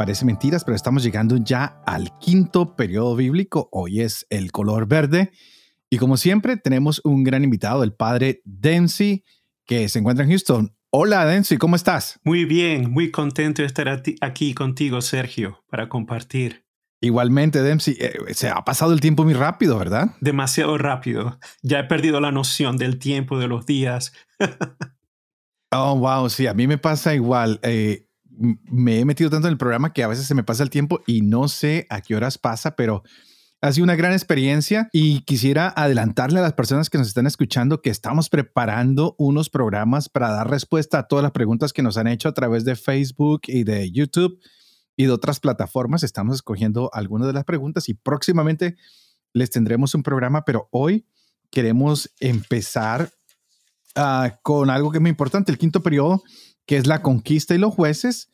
Parece mentiras, pero estamos llegando ya al quinto periodo bíblico. Hoy es el color verde. Y como siempre, tenemos un gran invitado, el padre Dempsey, que se encuentra en Houston. Hola, Dempsey, ¿cómo estás? Muy bien, muy contento de estar aquí contigo, Sergio, para compartir. Igualmente, Dempsey, eh, se ha pasado el tiempo muy rápido, ¿verdad? Demasiado rápido. Ya he perdido la noción del tiempo, de los días. oh, wow, sí, a mí me pasa igual. Eh, me he metido tanto en el programa que a veces se me pasa el tiempo y no sé a qué horas pasa, pero ha sido una gran experiencia y quisiera adelantarle a las personas que nos están escuchando que estamos preparando unos programas para dar respuesta a todas las preguntas que nos han hecho a través de Facebook y de YouTube y de otras plataformas. Estamos escogiendo algunas de las preguntas y próximamente les tendremos un programa, pero hoy queremos empezar ah, con algo que es muy importante, el quinto periodo que es la conquista y los jueces.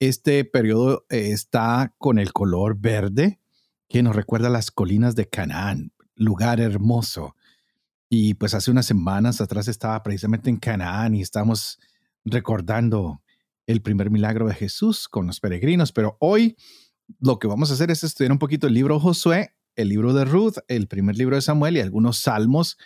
Este periodo eh, está con el color verde que nos recuerda las colinas de Canaán, lugar hermoso. Y pues hace unas semanas atrás estaba precisamente en Canaán y estamos recordando el primer milagro de Jesús con los peregrinos, pero hoy lo que vamos a hacer es estudiar un poquito el libro Josué, el libro de Ruth, el primer libro de Samuel y algunos salmos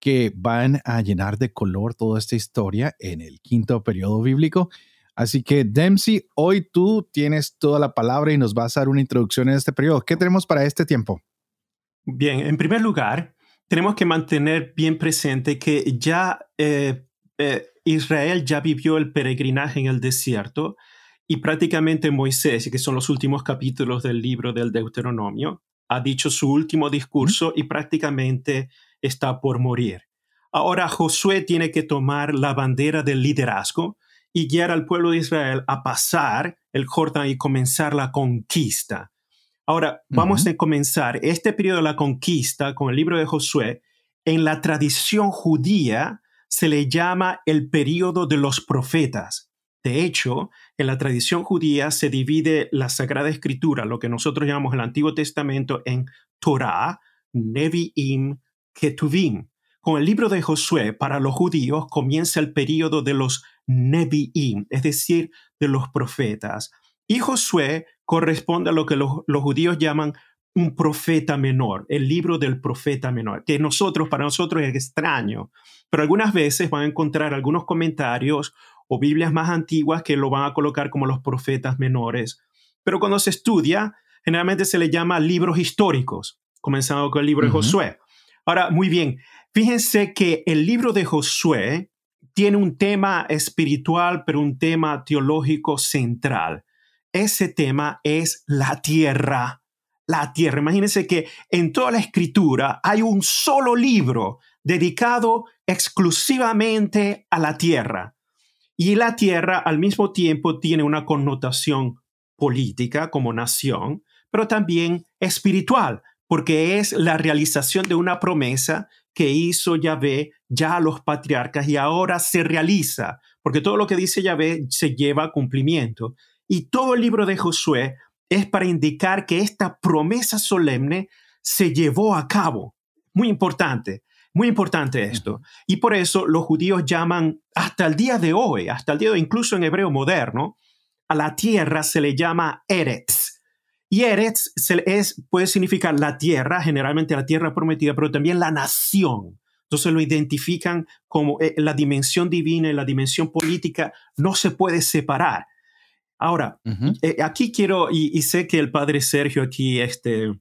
que van a llenar de color toda esta historia en el quinto periodo bíblico. Así que, Dempsey, hoy tú tienes toda la palabra y nos vas a dar una introducción en este periodo. ¿Qué tenemos para este tiempo? Bien, en primer lugar, tenemos que mantener bien presente que ya eh, eh, Israel ya vivió el peregrinaje en el desierto y prácticamente Moisés, que son los últimos capítulos del libro del Deuteronomio, ha dicho su último discurso y prácticamente está por morir. Ahora Josué tiene que tomar la bandera del liderazgo y guiar al pueblo de Israel a pasar el Jordán y comenzar la conquista. Ahora, vamos a comenzar este periodo de la conquista con el libro de Josué. En la tradición judía se le llama el periodo de los profetas. De hecho, en la tradición judía se divide la Sagrada Escritura, lo que nosotros llamamos el Antiguo Testamento, en Torah, Nevi'im, Ketuvim. Con el libro de Josué, para los judíos, comienza el periodo de los Nevi'im, es decir, de los profetas. Y Josué corresponde a lo que los, judíos llaman un profeta menor, el libro del profeta menor, que nosotros, para nosotros es extraño, pero algunas veces van a encontrar algunos comentarios o Biblias más antiguas que lo van a colocar como los profetas menores. Pero cuando se estudia, generalmente se le llama libros históricos, comenzando con el libro de Josué. Ahora, muy bien, fíjense que el libro de Josué tiene un tema espiritual, pero un tema teológico central. Ese tema es la tierra. La tierra. Imagínense que en toda la escritura hay un solo libro dedicado exclusivamente a la tierra. Y la tierra al mismo tiempo tiene una connotación política como nación, pero también espiritual, porque es la realización de una promesa que hizo Yahvé ya a los patriarcas y ahora se realiza, porque todo lo que dice Yahvé se lleva a cumplimiento. Y todo el libro de Josué es para indicar que esta promesa solemne se llevó a cabo. Muy importante, muy importante esto. Y por eso los judíos llaman hasta el día de hoy, hasta el día de hoy, incluso en hebreo moderno, a la tierra se le llama Eretz y Eretz es, puede significar la tierra, generalmente la tierra prometida, pero también la nación. Entonces lo identifican como eh, la dimensión divina y la dimensión política no se puede separar. Ahora, eh, aquí quiero, y, sé que el padre Sergio aquí, este,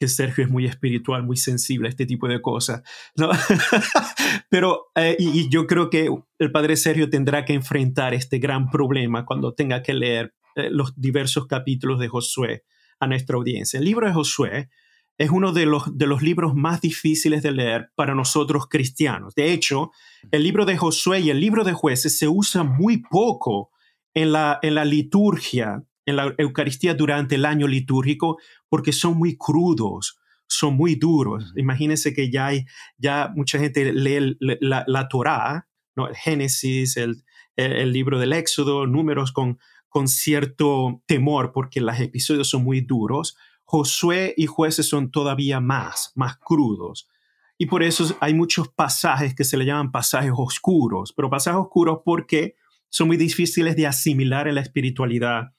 que Sergio es muy espiritual, muy sensible a este tipo de cosas, ¿no? pero eh, y, yo creo que el padre Sergio tendrá que enfrentar este gran problema cuando tenga que leer eh, los diversos capítulos de Josué a nuestra audiencia. El libro de Josué es uno de los, de los libros más difíciles de leer para nosotros cristianos. De hecho, el libro de Josué y el libro de jueces se usa muy poco en la, en la liturgia, en la Eucaristía durante el año litúrgico, porque son muy crudos, son muy duros. Imagínense que ya hay, ya mucha gente lee la, la Torá, ¿no? el Génesis, el, el, libro del Éxodo, números con, con cierto temor porque los episodios son muy duros. Josué y jueces son todavía más, más crudos. Y por eso hay muchos pasajes que se le llaman pasajes oscuros, pero pasajes oscuros porque son muy difíciles de asimilar en la espiritualidad,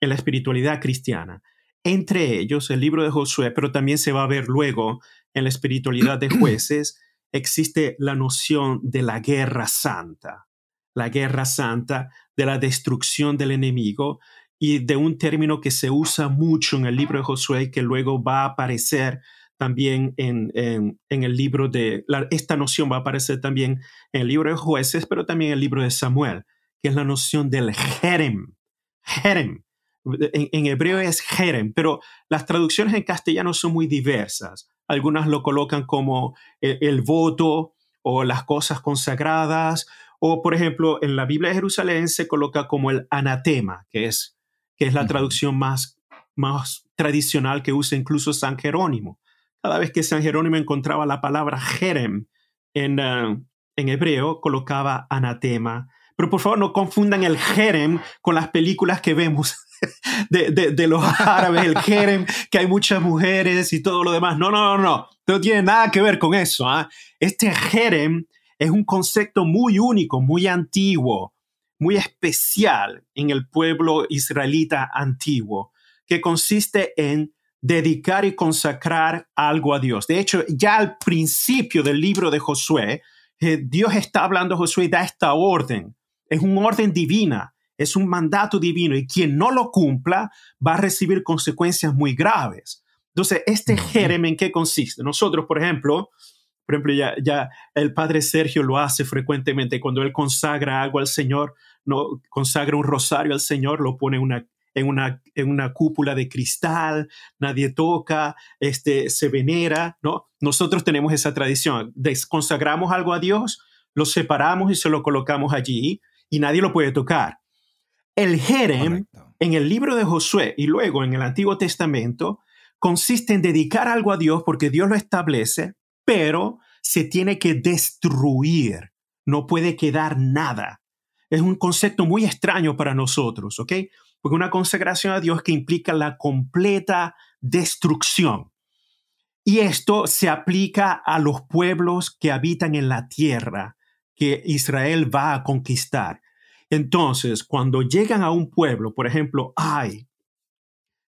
en la espiritualidad cristiana. Entre ellos, el libro de Josué, pero también se va a ver luego en la espiritualidad de jueces, existe la noción de la guerra santa, la guerra santa, de la destrucción del enemigo y de un término que se usa mucho en el libro de Josué que luego va a aparecer también en, en, el libro de, esta noción va a aparecer también en el libro de jueces, pero también en el libro de Samuel, que es la noción del jerem. Jerem, en, hebreo es jerem, pero las traducciones en castellano son muy diversas. Algunas lo colocan como el, voto o las cosas consagradas, o por ejemplo, en la Biblia de Jerusalén se coloca como el anatema, que es, que es la traducción más, más tradicional que usa incluso San Jerónimo. Cada vez que San Jerónimo encontraba la palabra jerem en, eh, en hebreo, colocaba anatema. Pero por favor, no confundan el jerem con las películas que vemos de, los árabes, el jerem, que hay muchas mujeres y todo lo demás. No, no, no, no. No tiene nada que ver con eso. ¿ah? Este jerem es un concepto muy único, muy antiguo, muy especial en el pueblo israelita antiguo, que consiste en dedicar y consagrar algo a Dios. De hecho, ya al principio del libro de Josué, eh, Dios está hablando a Josué y da esta orden. Es un orden divina es un mandato divino y quien no lo cumpla va a recibir consecuencias muy graves. Entonces, este jerem en qué consiste? Nosotros, por ejemplo, por ejemplo, ya, ya el padre Sergio lo hace frecuentemente cuando él consagra algo al Señor, no consagra un rosario al Señor, lo pone una, en, una, en una cúpula de cristal, nadie toca, este, se venera, ¿no? Nosotros tenemos esa tradición, consagramos algo a Dios, lo separamos y se lo colocamos allí y nadie lo puede tocar. El Jerem en el libro de Josué y luego en el Antiguo Testamento consiste en dedicar algo a Dios porque Dios lo establece, pero se tiene que destruir, no puede quedar nada. Es un concepto muy extraño para nosotros, ¿ok? Porque una consagración a Dios que implica la completa destrucción. Y esto se aplica a los pueblos que habitan en la tierra que Israel va a conquistar. Entonces, cuando llegan a un pueblo, por ejemplo, ay,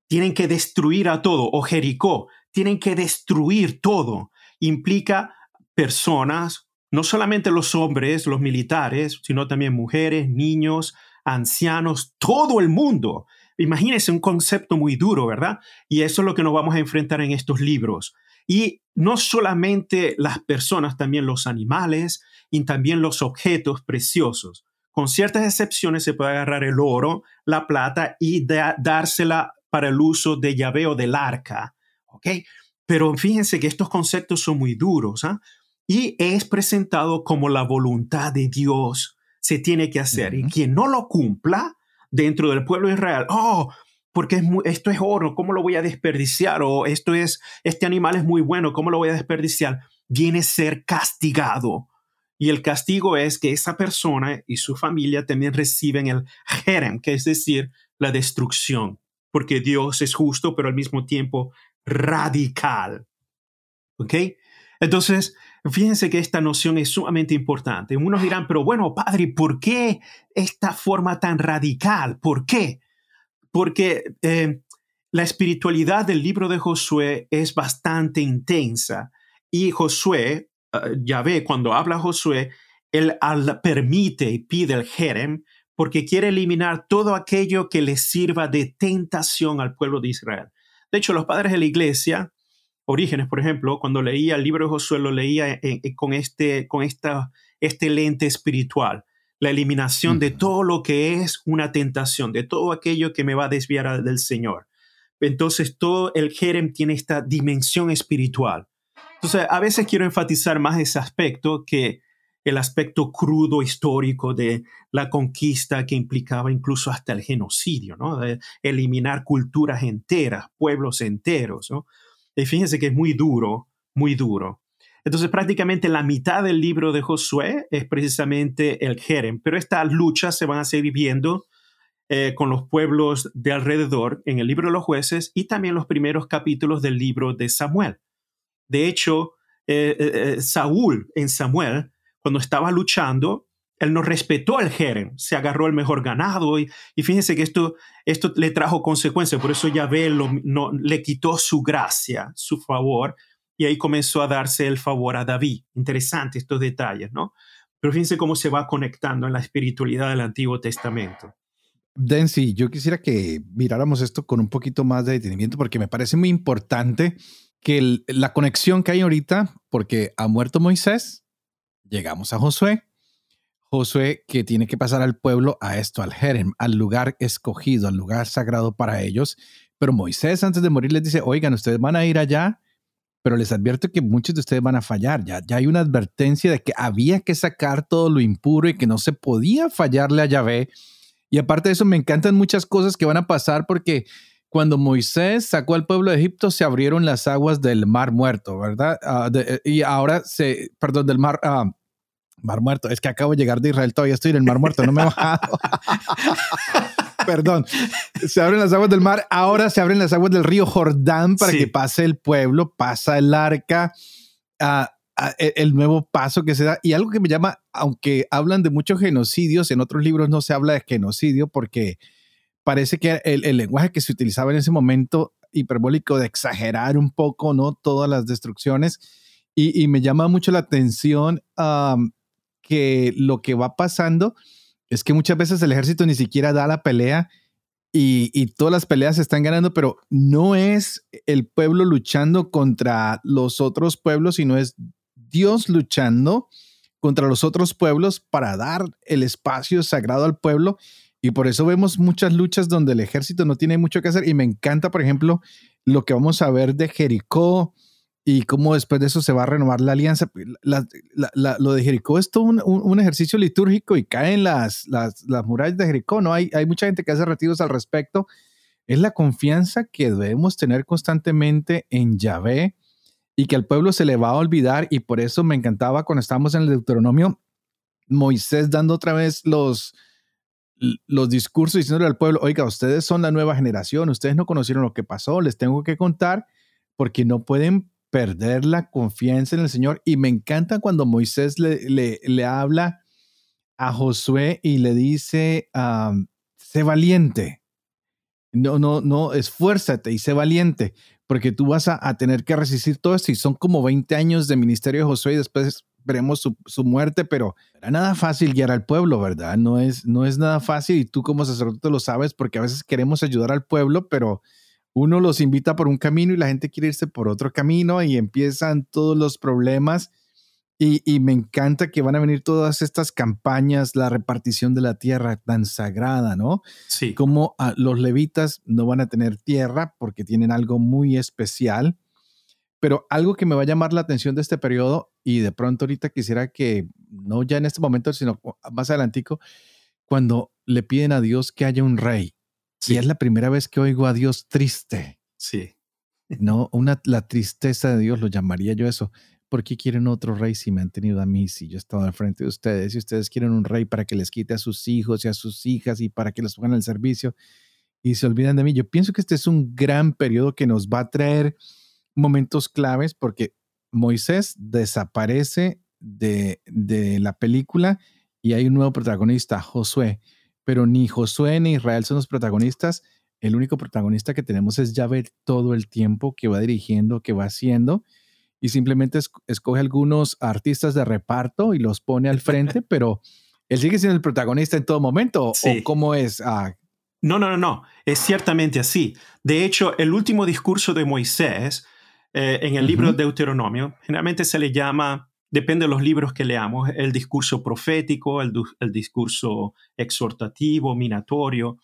tienen que destruir a todo, o Jericó, tienen que destruir todo, implica personas, no solamente los hombres, los militares, sino también mujeres, niños, ancianos, todo el mundo. Imagínense un concepto muy duro, ¿verdad? Y eso es lo que nos vamos a enfrentar en estos libros. Y no solamente las personas, también los animales y también los objetos preciosos. Con ciertas excepciones se puede agarrar el oro, la plata y dársela para el uso de llaveo del arca. ¿Ok? Pero fíjense que estos conceptos son muy duros. ¿ah? Y es presentado como la voluntad de Dios se tiene que hacer. Y quien no lo cumpla dentro del pueblo de Israel, oh, porque esto es oro, ¿cómo lo voy a desperdiciar? O esto es, este animal es muy bueno, ¿cómo lo voy a desperdiciar? Viene a ser castigado. Y el castigo es que esa persona y su familia también reciben el jerem, que es decir, la destrucción, porque Dios es justo, pero al mismo tiempo radical. ¿Ok? Entonces, fíjense que esta noción es sumamente importante. Unos dirán, pero bueno, padre, ¿por qué esta forma tan radical? ¿Por qué? Porque eh, la espiritualidad del libro de Josué es bastante intensa y Josué Ah, ya ve cuando habla Josué, él permite y pide el Jerem porque quiere eliminar todo aquello que le sirva de tentación al pueblo de Israel. De hecho, los padres de la iglesia, Orígenes, por ejemplo, cuando leía el libro de Josué, lo leía con, este, con esta, este lente espiritual, la eliminación de todo lo que es una tentación, de todo aquello que me va a desviar del Señor. Entonces, todo el Jerem tiene esta dimensión espiritual. Entonces, a veces quiero enfatizar más ese aspecto que el aspecto crudo histórico de la conquista que implicaba incluso hasta el genocidio, ¿no? De eliminar culturas enteras, pueblos enteros, ¿no? Y fíjense que es muy duro, muy duro. Entonces prácticamente la mitad del libro de Josué es precisamente el Jerem, pero estas luchas se van a seguir viendo eh, con los pueblos de alrededor en el libro de los jueces y también los primeros capítulos del libro de Samuel. De hecho, eh, eh, Saúl en Samuel, cuando estaba luchando, él no respetó el Jerem, se agarró el mejor ganado y, fíjense que esto, esto le trajo consecuencias, por eso Yahvé lo, no, le quitó su gracia, su favor, y ahí comenzó a darse el favor a David. Interesante estos detalles, ¿no? Pero fíjense cómo se va conectando en la espiritualidad del Antiguo Testamento. Densi, yo quisiera que miráramos esto con un poquito más de detenimiento porque me parece muy importante que la conexión que hay ahorita, porque ha muerto Moisés, llegamos a Josué, Josué que tiene que pasar al pueblo a esto, al Jerem, al lugar escogido, al lugar sagrado para ellos. Pero Moisés antes de morir les dice, oigan, ustedes van a ir allá, pero les advierto que muchos de ustedes van a fallar. Ya, ya hay una advertencia de que había que sacar todo lo impuro y que no se podía fallarle a Yahvé y aparte de eso, me encantan muchas cosas que van a pasar porque cuando Moisés sacó al pueblo de Egipto, se abrieron las aguas del mar muerto, ¿verdad? Ah, eh, y ahora se, perdón, del mar, ah, mar muerto. Es que acabo de llegar de Israel, todavía estoy en el mar muerto, no me he bajado. perdón, se abren las aguas del mar, ahora se abren las aguas del río Jordán para que pase el pueblo, pasa el arca. Uh, e, el nuevo paso que se da. Y algo que me llama, aunque hablan de muchos genocidios, en otros libros no se habla de genocidio porque parece que el, lenguaje que se utilizaba en ese momento hiperbólico de exagerar un poco, ¿no? Todas las destrucciones. Y, me llama mucho la atención que lo que va pasando es que muchas veces el ejército ni siquiera da la pelea y, y, todas las peleas se están ganando, pero no es el pueblo luchando contra los otros pueblos, sino es Dios luchando contra los otros pueblos para dar el espacio sagrado al pueblo. Y por eso vemos muchas luchas donde el ejército no tiene mucho que hacer. Y me encanta, por ejemplo, lo que vamos a ver de Jericó y cómo después de eso se va a renovar la alianza. lo de Jericó es todo un, ejercicio litúrgico y caen las, las, las, murallas de Jericó. ¿no? Hay, hay mucha gente que hace retiros al respecto. Es la confianza que debemos tener constantemente en Yahvé y que al pueblo se le va a olvidar y por eso me encantaba cuando estábamos en el Deuteronomio, Moisés dando otra vez los, los discursos diciéndole al pueblo, oiga, ustedes son la nueva generación, ustedes no conocieron lo que pasó, les tengo que contar porque no pueden perder la confianza en el Señor. Y me encanta cuando Moisés le, le, le habla a Josué y le dice, sé valiente. No, no, no, esfuérzate y sé valiente, porque tú vas a, tener que resistir todo esto y son como 20 años de ministerio de Josué y después veremos su, muerte, pero era nada fácil guiar al pueblo, ¿verdad? No es, no es nada fácil y tú como sacerdote lo sabes porque a veces queremos ayudar al pueblo, pero uno los invita por un camino y la gente quiere irse por otro camino y empiezan todos los problemas y, me encanta que van a venir todas estas campañas, la repartición de la tierra tan sagrada, ¿no? Sí. Como ah, los levitas no van a tener tierra porque tienen algo muy especial. Pero algo que me va a llamar la atención de este periodo, y de pronto ahorita quisiera que, no ya en este momento, sino más adelantico, cuando le piden a Dios que haya un rey. Sí. Y es la primera vez que oigo a Dios triste. Sí. No, una, la tristeza de Dios, lo llamaría yo eso. ¿por qué quieren otro rey si me han tenido a mí, si yo he estado al frente de ustedes? Si ustedes quieren un rey para que les quite a sus hijos y a sus hijas y para que les pongan al servicio y se olvidan de mí. Yo pienso que este es un gran periodo que nos va a traer momentos claves porque Moisés desaparece de, de la película y hay un nuevo protagonista, Josué. Pero ni Josué ni Israel son los protagonistas. El único protagonista que tenemos es Yahvé todo el tiempo que va dirigiendo, que va haciendo y simplemente escoge algunos artistas de reparto y los pone al frente, pero él sigue siendo el protagonista en todo momento. ¿O cómo es? Ah, no, no, no, no. Es ciertamente así. De hecho, el último discurso de Moisés eh, en el libro de Deuteronomio generalmente se le llama, depende de los libros que leamos, el discurso profético, el, discurso exhortativo, minatorio.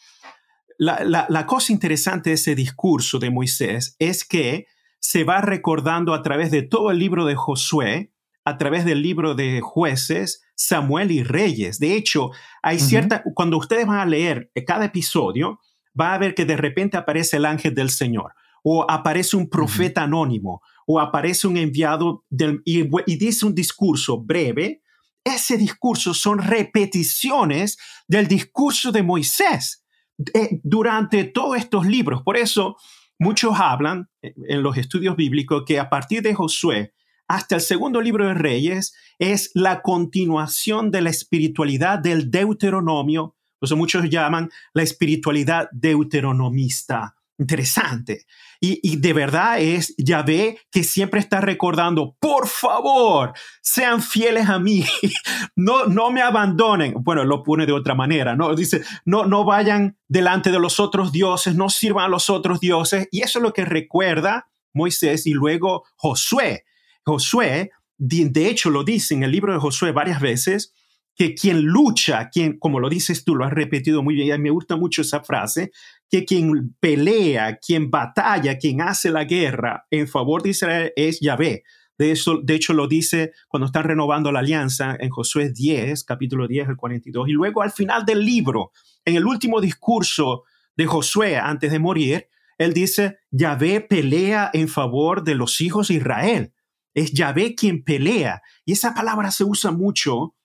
La, la cosa interesante de ese discurso de Moisés es que se va recordando a través de todo el libro de Josué, a través del libro de jueces, Samuel y Reyes. De hecho, hay cierta, cuando ustedes van a leer cada episodio, va a ver que de repente aparece el ángel del Señor. O aparece un profeta anónimo, o aparece un enviado del, y, dice un discurso breve, ese discurso son repeticiones del discurso de Moisés eh, durante todos estos libros. Por eso muchos hablan eh, en los estudios bíblicos que a partir de Josué hasta el segundo libro de Reyes es la continuación de la espiritualidad del Deuteronomio. Por eso muchos llaman la espiritualidad deuteronomista interesante. Y, de verdad es Yahvé que siempre está recordando, por favor, sean fieles a mí, no, no me abandonen. Bueno, lo pone de otra manera, ¿no? Dice, no, no vayan delante de los otros dioses, no sirvan a los otros dioses. Y eso es lo que recuerda Moisés y luego Josué. Josué, de hecho lo dice en el libro de Josué varias veces, que quien lucha, quien, como lo dices tú, lo has repetido muy bien, y me gusta mucho esa frase, que quien pelea, quien batalla, quien hace la guerra en favor de Israel es Yahvé. De, eso, de hecho, lo dice cuando están renovando la alianza en Josué 10, capítulo 10, el 42. Y luego al final del libro, en el último discurso de Josué antes de morir, él dice, Yahvé pelea en favor de los hijos de Israel. Es Yahvé quien pelea. Y esa palabra se usa mucho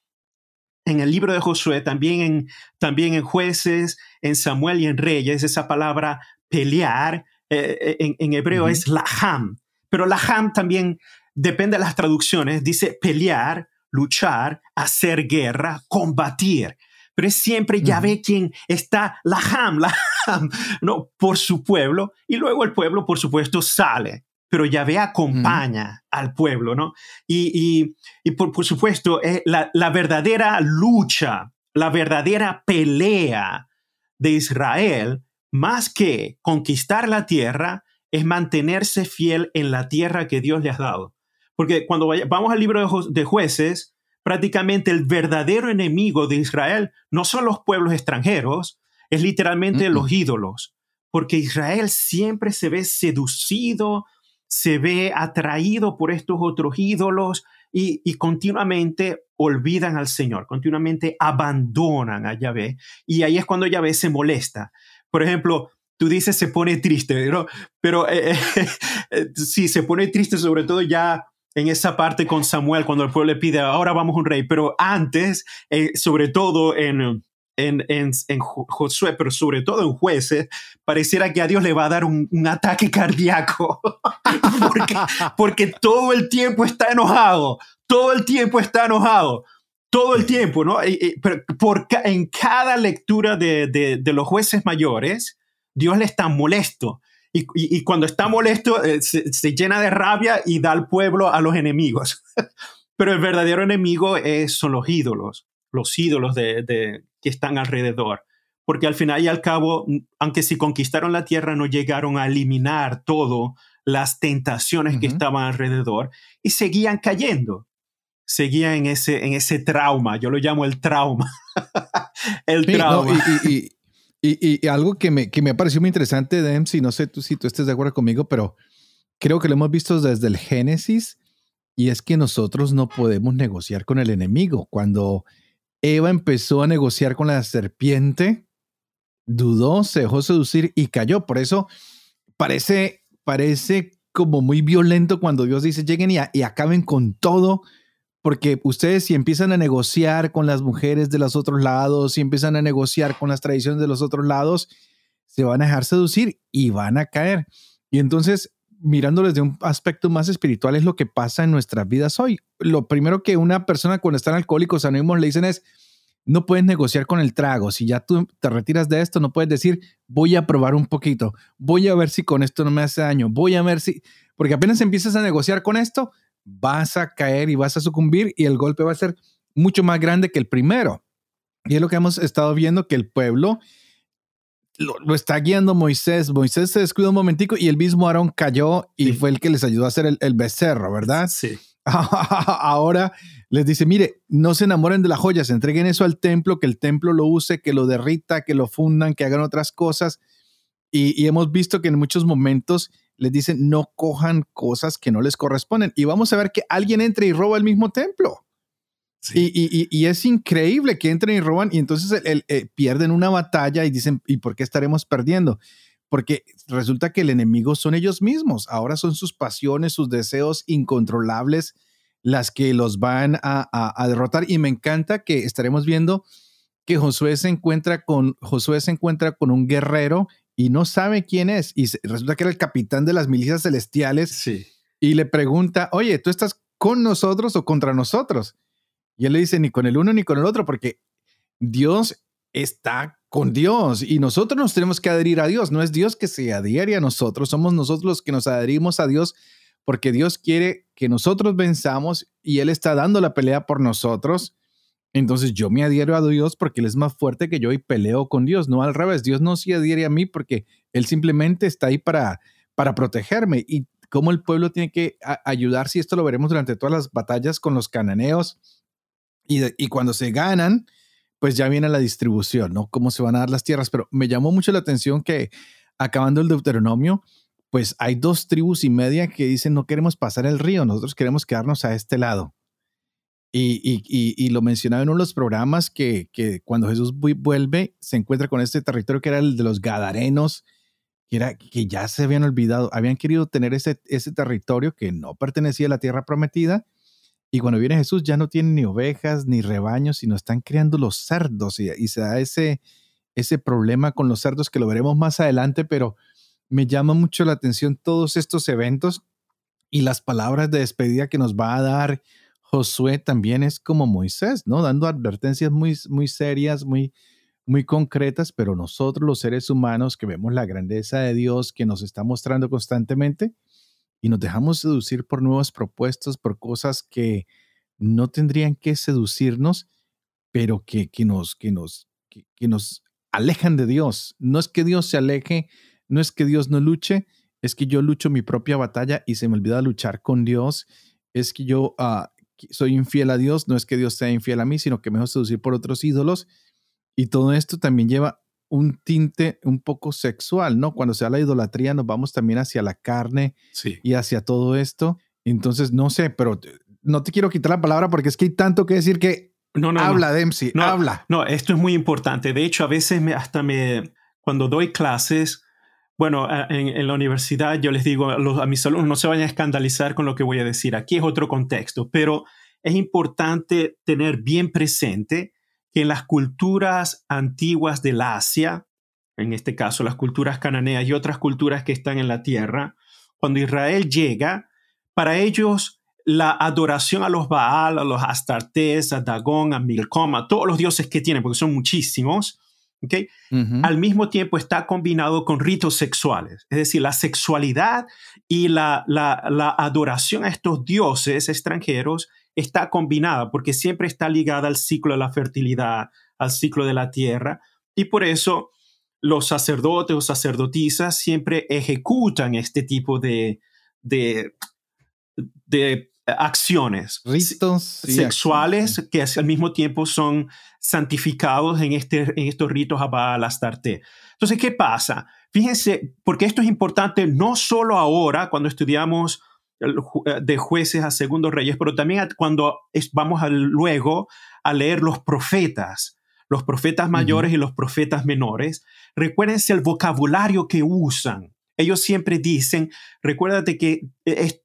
en el libro de Josué, también en, también en jueces, en Samuel y en Reyes, esa palabra pelear eh, eh, en, hebreo es laham, pero laham también depende de las traducciones, dice pelear, luchar, hacer guerra, combatir. Pero es siempre Yahvé quien está laham, laham, no, por su pueblo, y luego el pueblo, por supuesto, sale pero Yahvé acompaña al pueblo, ¿no? Y, por, supuesto, eh, la, la, verdadera lucha, la verdadera pelea de Israel, más que conquistar la tierra, es mantenerse fiel en la tierra que Dios le ha dado. Porque cuando vamos al libro de, jueces, prácticamente el verdadero enemigo de Israel no son los pueblos extranjeros, es literalmente los ídolos. Porque Israel siempre se ve seducido, se ve atraído por estos otros ídolos y, continuamente olvidan al Señor, continuamente abandonan a Yahvé. Y ahí es cuando Yahvé se molesta. Por ejemplo, tú dices se pone triste, ¿no? pero eh, eh, sí, se pone triste sobre todo ya en esa parte con Samuel, cuando el pueblo le pide, ahora vamos a un rey, pero antes, eh, sobre todo en en, en, Josué, pero sobre todo en jueces, pareciera que a Dios le va a dar un, ataque cardíaco, porque, porque todo el tiempo está enojado, todo el tiempo está enojado, todo el tiempo, ¿no? pero por, en cada lectura de, de, los jueces mayores, Dios le está molesto. Y, y, cuando está molesto, eh, se, se, llena de rabia y da al pueblo a los enemigos. Pero el verdadero enemigo es, son los ídolos, los ídolos de, que están alrededor. Porque al final y al cabo, aunque si conquistaron la tierra, no llegaron a eliminar todo las tentaciones que estaban alrededor y seguían cayendo. Seguían en ese, en ese trauma. Yo lo llamo el trauma. el trauma. y, y, algo que me, que me pareció muy interesante, Dempsey, no sé tú, si tú estés de acuerdo conmigo, pero creo que lo hemos visto desde el Génesis y es que nosotros no podemos negociar con el enemigo. Cuando Eva empezó a negociar con la serpiente, dudó, se dejó seducir y cayó. Por eso parece, parece como muy violento cuando Dios dice lleguen y, y acaben con todo, porque ustedes si empiezan a negociar con las mujeres de los otros lados, si empiezan a negociar con las tradiciones de los otros lados, se van a dejar seducir y van a caer. Y entonces mirando desde un aspecto más espiritual es lo que pasa en nuestras vidas hoy. Lo primero que una persona cuando está en alcohólicos anónimos le dicen es, no puedes negociar con el trago. Si ya tú te retiras de esto, no puedes decir, voy a probar un poquito, voy a ver si con esto no me hace daño, voy a ver si, porque apenas empiezas a negociar con esto, vas a caer y vas a sucumbir y el golpe va a ser mucho más grande que el primero. Y es lo que hemos estado viendo, que el pueblo lo, está guiando Moisés. Moisés se descuida un momentico y el mismo Aarón cayó y fue el que les ayudó a hacer el, becerro, ¿verdad? Sí. Ahora les dice, mire, no se enamoren de las joyas, entreguen eso al templo, que el templo lo use, que lo derrita, que lo fundan, que hagan otras cosas. Y, y hemos visto que en muchos momentos les dicen, no cojan cosas que no les corresponden. Y vamos a ver que alguien entre y roba el mismo templo. Y, es increíble que entren y roban y entonces el, eh, pierden una batalla y dicen, ¿y por qué estaremos perdiendo? porque resulta que el enemigo son ellos mismos. Ahora son sus pasiones, sus deseos incontrolables las que los van a, derrotar. Y me encanta que estaremos viendo que Josué se encuentra con Josué se encuentra con un guerrero y no sabe quién es. Y resulta que era el capitán de las milicias celestiales. Sí. Y le pregunta, oye, ¿tú estás con nosotros o contra nosotros? Y él le dice, ni con el uno ni con el otro, porque Dios está con Dios y nosotros nos tenemos que adherir a Dios. No es Dios que se adhiere a nosotros, somos nosotros los que nos adherimos a Dios porque Dios quiere que nosotros venzamos y Él está dando la pelea por nosotros. Entonces yo me adhiero a Dios porque Él es más fuerte que yo y peleo con Dios, no al revés. Dios no se adhiere a mí porque Él simplemente está ahí para, para protegerme. Y cómo el pueblo tiene que ayudar, si esto lo veremos durante todas las batallas con los cananeos. Y, cuando se ganan, pues ya viene la distribución, ¿no? Cómo se van a dar las tierras. Pero me llamó mucho la atención que acabando el Deuteronomio, pues hay dos tribus y media que dicen no queremos pasar el río, nosotros queremos quedarnos a este lado. Y, y, y, lo mencionaba en uno de los programas que, que, cuando Jesús vuelve se encuentra con este territorio que era el de los Gadarenos, que, era, que ya se habían olvidado, habían querido tener ese, ese territorio que no pertenecía a la tierra prometida y cuando viene Jesús ya no tienen ni ovejas ni rebaños, sino están criando los cerdos y, se da ese, ese problema con los cerdos que lo veremos más adelante, pero me llama mucho la atención todos estos eventos y las palabras de despedida que nos va a dar Josué también es como Moisés, ¿no? Dando advertencias muy, muy serias, muy, muy concretas, pero nosotros los seres humanos que vemos la grandeza de Dios que nos está mostrando constantemente, y nos dejamos seducir por nuevas propuestas, por cosas que no tendrían que seducirnos, pero que, que nos, que, nos, que, nos alejan de Dios. No es que Dios se aleje, no es que Dios no luche, es que yo lucho mi propia batalla y se me olvida luchar con Dios. Es que yo ah, soy infiel a Dios, no es que Dios sea infiel a mí, sino que me dejo seducir por otros ídolos. Y todo esto también lleva un tinte un poco sexual, ¿no? Cuando se habla de idolatría nos vamos también hacia la carne y hacia todo esto. Entonces, no sé, pero no te quiero quitar la palabra porque es que hay tanto que decir que no, no, habla, Dempsey, no, habla. No, esto es muy importante. De hecho, a veces me, hasta me, cuando doy clases, bueno, en, la universidad yo les digo a, los, a mis alumnos no se vayan a escandalizar con lo que voy a decir. Aquí es otro contexto, pero es importante tener bien presente que en las culturas antiguas del Asia, en este caso las culturas cananeas y otras culturas que están en la tierra, cuando Israel llega, para ellos la adoración a los Baal, a los Astartes, a Dagón, a Milcom, a todos los dioses que tienen, porque son muchísimos, ¿okay? al mismo tiempo está combinado con ritos sexuales. Es decir, la sexualidad y la, la, la adoración a estos dioses extranjeros está combinada porque siempre está ligada al ciclo de la fertilidad, al ciclo de la tierra. Y por eso los sacerdotes o sacerdotisas siempre ejecutan este tipo de, de, de acciones ritos sexuales que al mismo tiempo son santificados en, este, en estos ritos a Baal Astarte. Entonces, ¿qué pasa? Fíjense, porque esto es importante no solo ahora cuando estudiamos de jueces a segundos reyes, pero también cuando vamos luego a leer los profetas, los profetas mayores y los profetas menores, recuérdense el vocabulario que usan. Ellos siempre dicen, recuérdate que eh,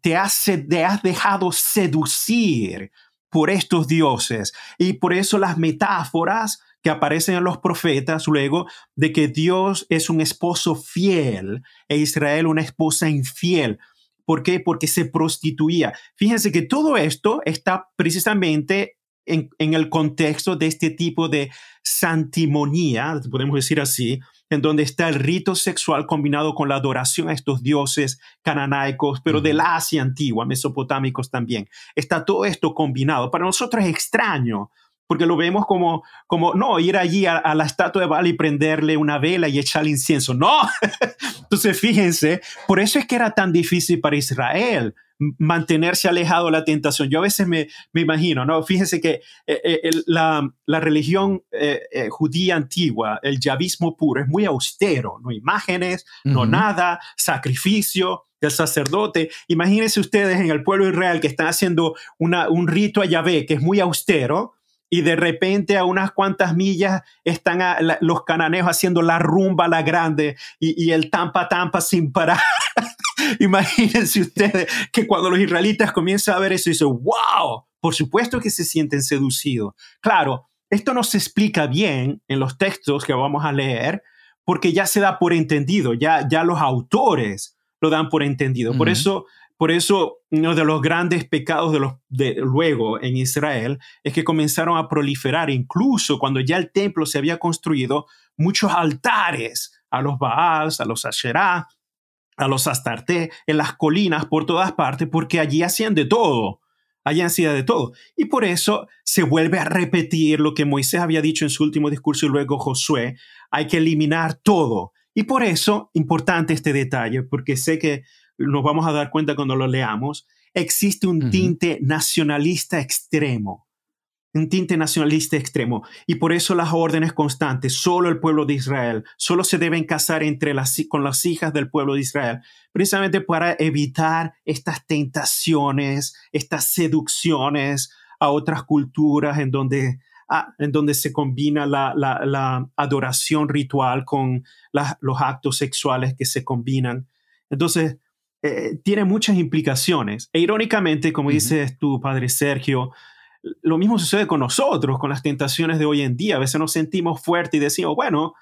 te has, te has dejado seducir por estos dioses. Y por eso las metáforas que aparecen en los profetas luego de que Dios es un esposo fiel e Israel una esposa infiel. ¿Por qué? Porque se prostituía. Fíjense que todo esto está precisamente en, el contexto de este tipo de santimonía, podemos decir así, en donde está el rito sexual combinado con la adoración a estos dioses cananaicos, pero de la Asia antigua, mesopotámicos también. Está todo esto combinado. Para nosotros es extraño, porque lo vemos como, como no, ir allí a, la estatua de Baal y prenderle una vela y echarle incienso. No. Entonces, fíjense, por eso es que era tan difícil para Israel mantenerse alejado de la tentación. Yo a veces me, me imagino, ¿no? Fíjense que eh, eh, la, la, religión eh, judía antigua, el yavismo puro, es muy austero, no imágenes, no nada, sacrificio del sacerdote. Imagínense ustedes en el pueblo de Israel que están haciendo una, un rito a Yahvé que es muy austero, y de repente a unas cuantas millas están los cananeos haciendo la rumba la grande y, y el tampa tampa sin parar. Imagínense ustedes que cuando los israelitas comienzan a ver eso, dicen, wow, por supuesto que se sienten seducidos. Claro, esto no se explica bien en los textos que vamos a leer, porque ya se da por entendido, ya, ya los autores lo dan por entendido. Por eso, por eso uno de los grandes pecados de luego en Israel es que comenzaron a proliferar, incluso cuando ya el templo se había construido, muchos altares a los Baals, a los Asherah, a los Astarte, en las colinas por todas partes, porque allí hacían de todo. Allí hacían de todo. Y por eso se vuelve a repetir lo que Moisés había dicho en su último discurso y luego Josué, hay que eliminar todo. Y por eso, importante este detalle, porque sé que nos vamos a dar cuenta cuando lo leamos, existe un tinte nacionalista extremo un tinte nacionalista extremo. Y por eso las órdenes constantes, solo el pueblo de Israel, solo se deben casar entre las, con las hijas del pueblo de Israel, precisamente para evitar estas tentaciones, estas seducciones a otras culturas en donde, ah, en donde se combina la, la, adoración ritual con los actos sexuales que se combinan. Entonces, eh, tiene muchas implicaciones. E irónicamente, como dice tu padre Sergio, lo mismo sucede con nosotros, con las tentaciones de hoy en día. A veces nos sentimos fuertes y decimos, bueno,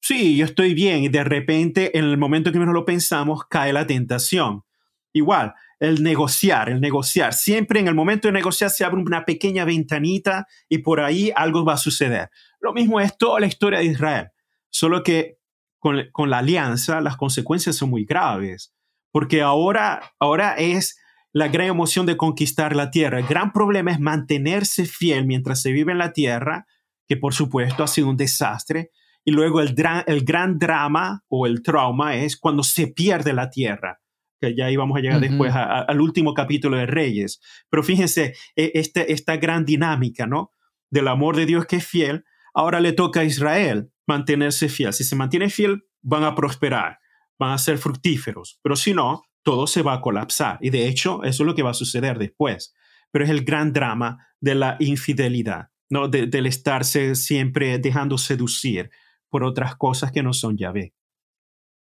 sí, yo estoy bien. Y de repente, en el momento que menos lo pensamos, cae la tentación. Igual, el negociar, el negociar. Siempre en el momento de negociar se abre una pequeña ventanita y por ahí algo va a suceder. Lo mismo es toda la historia de Israel. Solo que con, con la alianza las consecuencias son muy graves. Porque ahora, ahora es la gran emoción de conquistar la tierra. El gran problema es mantenerse fiel mientras se vive en la tierra, que por supuesto ha sido un desastre. Y luego el, el gran drama o el trauma es cuando se pierde la tierra, que ya íbamos a llegar después al último capítulo de Reyes. Pero fíjense, e, este, esta gran dinámica, ¿no? Del amor de Dios que es fiel, ahora le toca a Israel mantenerse fiel. Si se mantiene fiel, van a prosperar, van a ser fructíferos. Pero si no, todo se va a colapsar. Y de hecho, eso es lo que va a suceder después. Pero es el gran drama de la infidelidad, ¿no? del estarse siempre dejando seducir por otras cosas que no son Yahvé.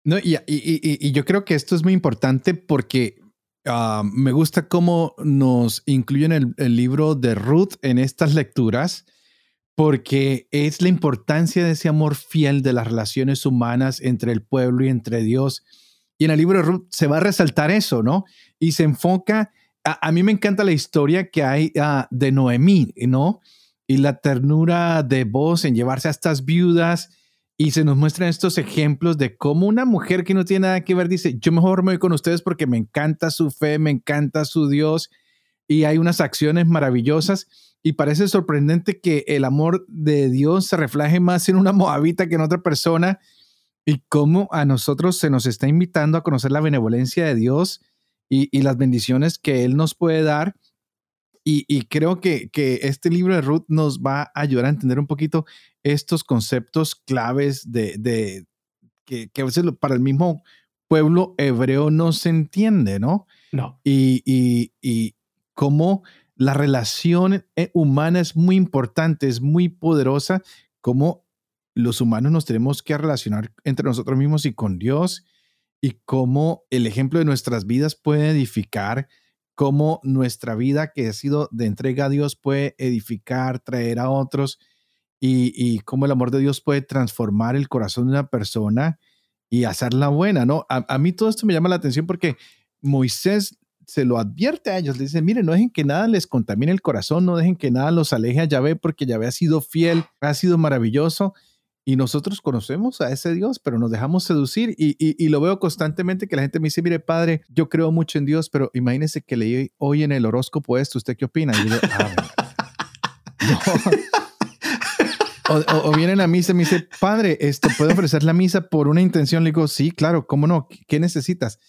No, y, y, yo creo que esto es muy importante porque ah, me gusta cómo nos incluyen el, el libro de Ruth en estas lecturas, porque es la importancia de ese amor fiel de las relaciones humanas entre el pueblo y entre Dios y en el libro de Ruth se va a resaltar eso, ¿no? Y se enfoca, a, mí me encanta la historia que hay ah, de Noemí, ¿no? Y la ternura de voz en llevarse a estas viudas. Y se nos muestran estos ejemplos de cómo una mujer que no tiene nada que ver dice, yo mejor me voy con ustedes porque me encanta su fe, me encanta su Dios. Y hay unas acciones maravillosas. Y parece sorprendente que el amor de Dios se refleje más en una moabita que en otra persona y cómo a nosotros se nos está invitando a conocer la benevolencia de Dios y, las bendiciones que Él nos puede dar. Y, creo que, este libro de Ruth nos va a ayudar a entender un poquito estos conceptos claves de, que, a veces para el mismo pueblo hebreo no se entiende, ¿no? No. Y, y, y cómo la relación eh, humana es muy importante, es muy poderosa, cómo los humanos nos tenemos que relacionar entre nosotros mismos y con Dios y cómo el ejemplo de nuestras vidas puede edificar, cómo nuestra vida que ha sido de entrega a Dios puede edificar, traer a otros y, cómo el amor de Dios puede transformar el corazón de una persona y hacerla buena, ¿no? A, mí todo esto me llama la atención porque Moisés se lo advierte a ellos, le dice, miren, no dejen que nada les contamine el corazón, no dejen que nada los aleje a Yahvé porque Yahvé ha sido fiel, ha sido maravilloso y nosotros conocemos a ese Dios, pero nos dejamos seducir y, lo veo constantemente que la gente me dice, mire padre, yo creo mucho en Dios, pero imagínese que leí hoy en el horóscopo esto, ¿usted qué opina? Y yo, o, vienen a misa y me dice, padre, esto puede ofrecer la misa por una intención. Le digo, sí, claro, ¿cómo no? ¿Qué necesitas?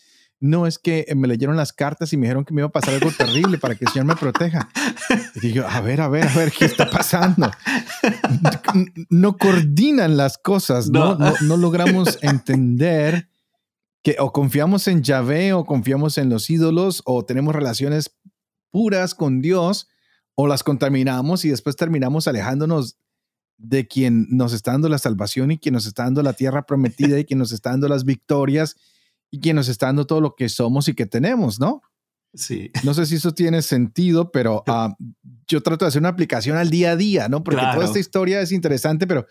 No es que me leyeron las cartas y me dijeron que me iba a pasar algo terrible para que el Señor me proteja. Y digo, a ver, a ver, a ver, ¿qué está pasando? No coordinan las cosas, ¿no? No, logramos entender que o confiamos en Yahvé o confiamos en los ídolos o tenemos relaciones puras con Dios o las contaminamos y después terminamos alejándonos de quien nos está dando la salvación y quien nos está dando la tierra prometida y quien nos está dando las victorias y quien nos está dando todo lo que somos y que tenemos, ¿no? Sí. No sé si eso tiene sentido, pero ah, yo trato de hacer una aplicación al día a día, ¿no? Porque toda esta historia es interesante, pero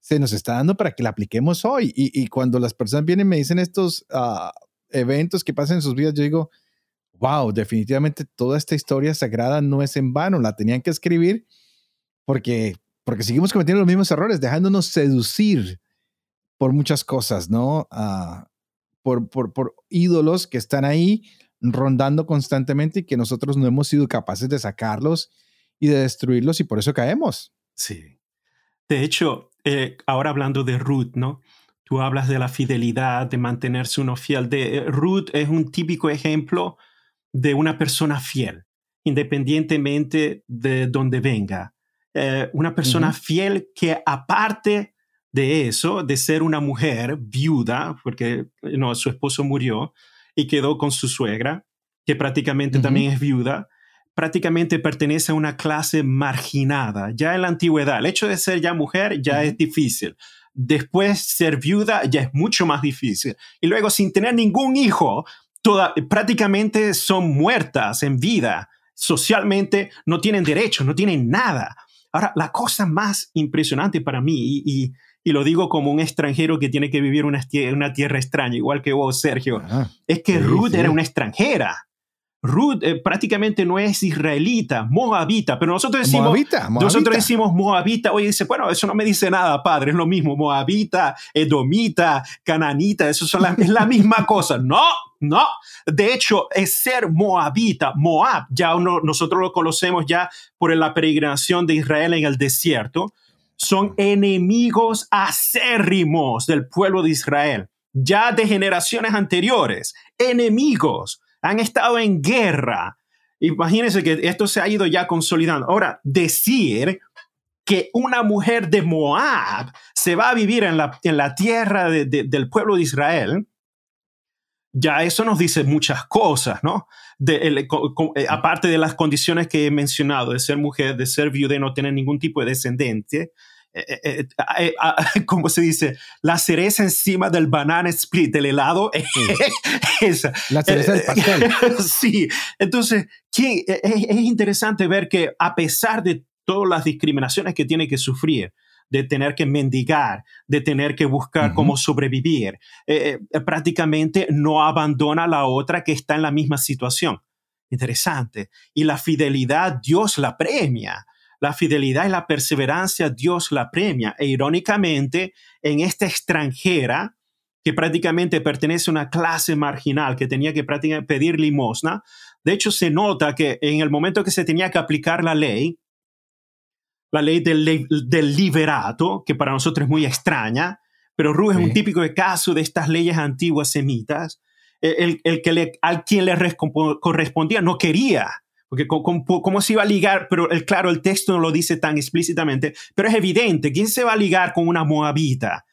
se nos está dando para que la apliquemos hoy. Y, cuando las personas vienen y me dicen estos ah, eventos que pasan en sus vidas, yo digo, wow, definitivamente toda esta historia sagrada no es en vano, la tenían que escribir porque, porque seguimos cometiendo los mismos errores, dejándonos seducir por muchas cosas, ¿no? Ah, por, por, por ídolos que están ahí rondando constantemente y que nosotros no hemos sido capaces de sacarlos y de destruirlos y por eso caemos. Sí. De hecho, eh, ahora hablando de Ruth, ¿no? Tú hablas de la fidelidad, de mantenerse uno fiel. De, eh, Ruth es un típico ejemplo de una persona fiel, independientemente de dónde venga. Eh, una persona fiel que aparte de eso, de ser una mujer viuda, porque no, su esposo murió y quedó con su suegra, que prácticamente también es viuda, prácticamente pertenece a una clase marginada. Ya en la antigüedad, el hecho de ser ya mujer ya es difícil. Después ser viuda ya es mucho más difícil. Y luego sin tener ningún hijo, toda, prácticamente son muertas en vida. Socialmente no tienen derechos, no tienen nada. Ahora, la cosa más impresionante para mí, y, lo digo como un extranjero que tiene que vivir una, una tierra extraña, igual que vos, Sergio, ah, es que Ruth era una extranjera. Ruth eh, prácticamente no es israelita, moabita, pero nosotros decimos, moabita, nosotros decimos moabita, oye, dice, bueno, eso no me dice nada, padre, es lo mismo, moabita, edomita, cananita, eso son es la misma cosa. No, no, de hecho, es ser moabita, Moab, ya uno, nosotros lo conocemos ya por la peregrinación de Israel en el desierto, son enemigos acérrimos del pueblo de Israel, ya de generaciones anteriores, enemigos han estado en guerra. Imagínense que esto se ha ido ya consolidando. Ahora, decir que una mujer de Moab se va a vivir en la, en la tierra del pueblo de Israel, ya eso nos dice muchas cosas, ¿no? Eh, aparte de las condiciones que he mencionado, de ser mujer, de ser viuda y no tener ningún tipo de descendiente, eh, eh, eh, ah, ¿cómo se dice? La cereza encima del banana split, del helado. esa. La cereza del pastel. sí. Entonces, es, es interesante ver que a pesar de todas las discriminaciones que tiene que sufrir, de tener que mendigar, de tener que buscar cómo sobrevivir, prácticamente no abandona a la otra que está en la misma situación. Interesante. Y la fidelidad Dios la premia la fidelidad y la perseverancia Dios la premia. E irónicamente, en esta extranjera, que prácticamente pertenece a una clase marginal, que tenía que pedir limosna, de hecho se nota que en el momento que se tenía que aplicar la ley, la ley del, del liberato, que para nosotros es muy extraña, pero Ruth es un típico caso de estas leyes antiguas semitas, el, el que le, al quien le correspondía no quería porque ¿cómo, se iba a ligar? Pero el, claro, el texto no lo dice tan explícitamente, pero es evidente, ¿quién se va a ligar con una moabita?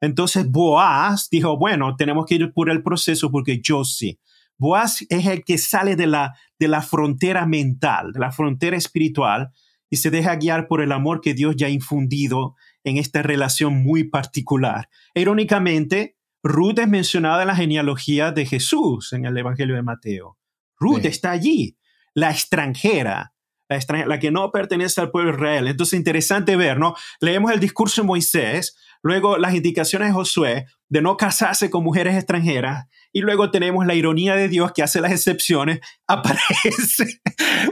Entonces Boaz dijo, bueno, tenemos que ir por el proceso porque yo sí. Boaz es el que sale de la, de la frontera mental, de la frontera espiritual, y se deja guiar por el amor que Dios ya ha infundido en esta relación muy particular. irónicamente, Ruth es mencionada en la genealogía de Jesús en el Evangelio de Mateo. Ruth está allí la extranjera, la, extranjera, la que no pertenece al pueblo Israel. Entonces, interesante ver, ¿no? Leemos el discurso de Moisés, luego las indicaciones de Josué de no casarse con mujeres extranjeras, y luego tenemos la ironía de Dios que hace las excepciones, aparece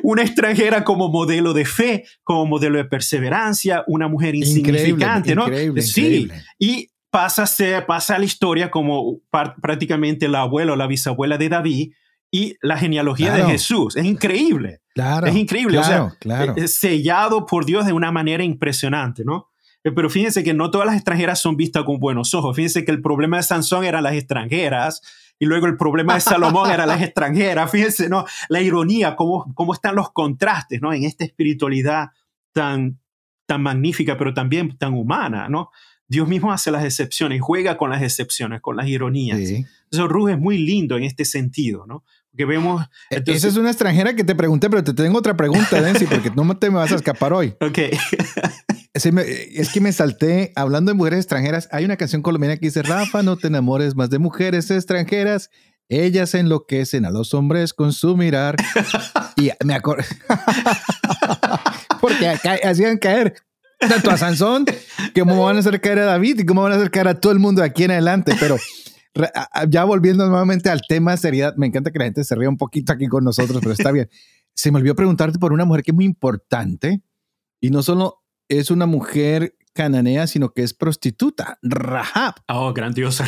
una extranjera como modelo de fe, como modelo de perseverancia, una mujer insignificante, ¿no? sí, y pasa a, ser, pasa a la historia como prácticamente la abuela o la bisabuela de David, y la genealogía de Jesús. Es increíble. Claro. Es increíble. Claro, o sea, claro. Es sellado por Dios de una manera impresionante, ¿no? Eh, pero fíjense que no todas las extranjeras son vistas con buenos ojos. Fíjense que el problema de Sansón eran las extranjeras y luego el problema de Salomón eran las extranjeras. Fíjense, ¿no? La ironía, cómo, cómo están los contrastes, ¿no? En esta espiritualidad tan, tan magnífica, pero también tan humana, ¿no? Dios mismo hace las excepciones, juega con las excepciones, con las ironías. Eso Ruth es muy lindo en este sentido, ¿no? Que vemos... E, esa es una extranjera que te pregunté, pero te tengo otra pregunta, Nancy, porque no te me vas a escapar hoy. Ok. es que me salté, hablando de mujeres extranjeras, hay una canción colombiana que dice, Rafa, no te enamores más de mujeres extranjeras, ellas enloquecen a los hombres con su mirar. y me acuerdo... porque hacían caer tanto a Sansón como van a hacer caer a David y cómo van a hacer caer a todo el mundo aquí en adelante. Pero ya volviendo nuevamente al tema de seriedad, me encanta que la gente se ría un poquito aquí con nosotros, pero está bien. Se me olvidó preguntarte por una mujer que es muy importante y no solo es una mujer cananea, sino que es prostituta, Rahab. Oh, grandiosa.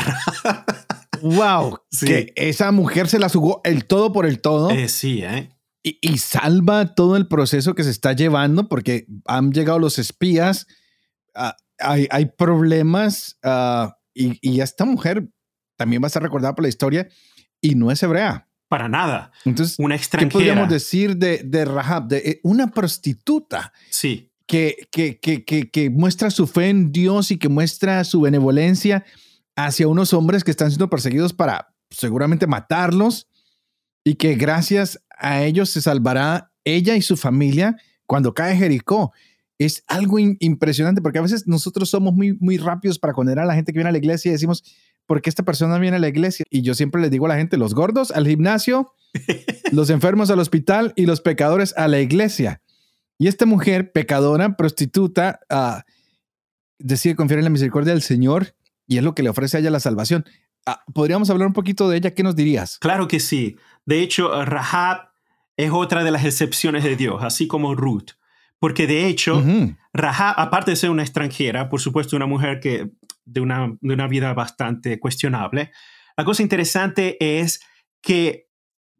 wow, que esa mujer se la jugó el todo por el todo. Eh, sí, ¿eh? y, salva todo el proceso que se está llevando porque han llegado los espías, ah, hay, hay, problemas uh, y, y, esta mujer también va a ser recordada por la historia y no es hebrea. Para nada. Entonces, una extranjera. ¿qué podríamos decir de, de Rahab? De eh, una prostituta. Sí. Que, que, que, que, muestra su fe en Dios y que muestra su benevolencia hacia unos hombres que están siendo perseguidos para seguramente matarlos y que gracias a ellos se salvará ella y su familia cuando cae Jericó. Es algo impresionante porque a veces nosotros somos muy, muy rápidos para condenar a la gente que viene a la iglesia y decimos, ¿por qué esta persona viene a la iglesia? Y yo siempre les digo a la gente, los gordos al gimnasio, los enfermos al hospital y los pecadores a la iglesia. Y esta mujer, pecadora, prostituta, uh, decide confiar en la misericordia del Señor y es lo que le ofrece a ella la salvación. Ah, ¿Podríamos hablar un poquito de ella? ¿Qué nos dirías? Claro que sí. De hecho, Rahab es otra de las excepciones de Dios, así como Ruth. Porque de hecho, Rahab, aparte de ser una extranjera, por supuesto una mujer que, de, una, de una vida bastante cuestionable, la cosa interesante es que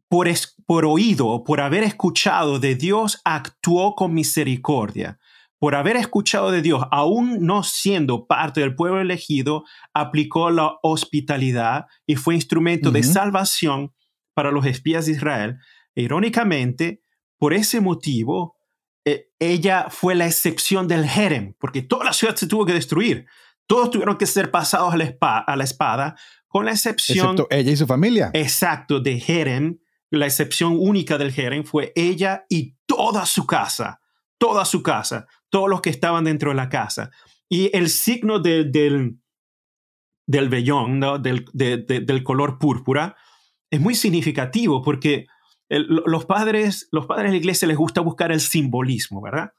por, por oído, por haber escuchado de Dios, actuó con misericordia por haber escuchado de Dios, aún no siendo parte del pueblo elegido, aplicó la hospitalidad y fue instrumento de salvación para los espías de Israel. E, irónicamente, por ese motivo, eh, ella fue la excepción del Jerem, porque toda la ciudad se tuvo que destruir. Todos tuvieron que ser pasados a la espada, a la espada con la excepción... Excepto ella y su familia. Exacto, de Jerem. La excepción única del Jerem fue ella y toda su casa toda su casa, todos los que estaban dentro de la casa. Y el signo del, del vellón, del, del, color púrpura, es muy significativo porque los, padres, los padres de la iglesia les gusta buscar el simbolismo, ¿verdad?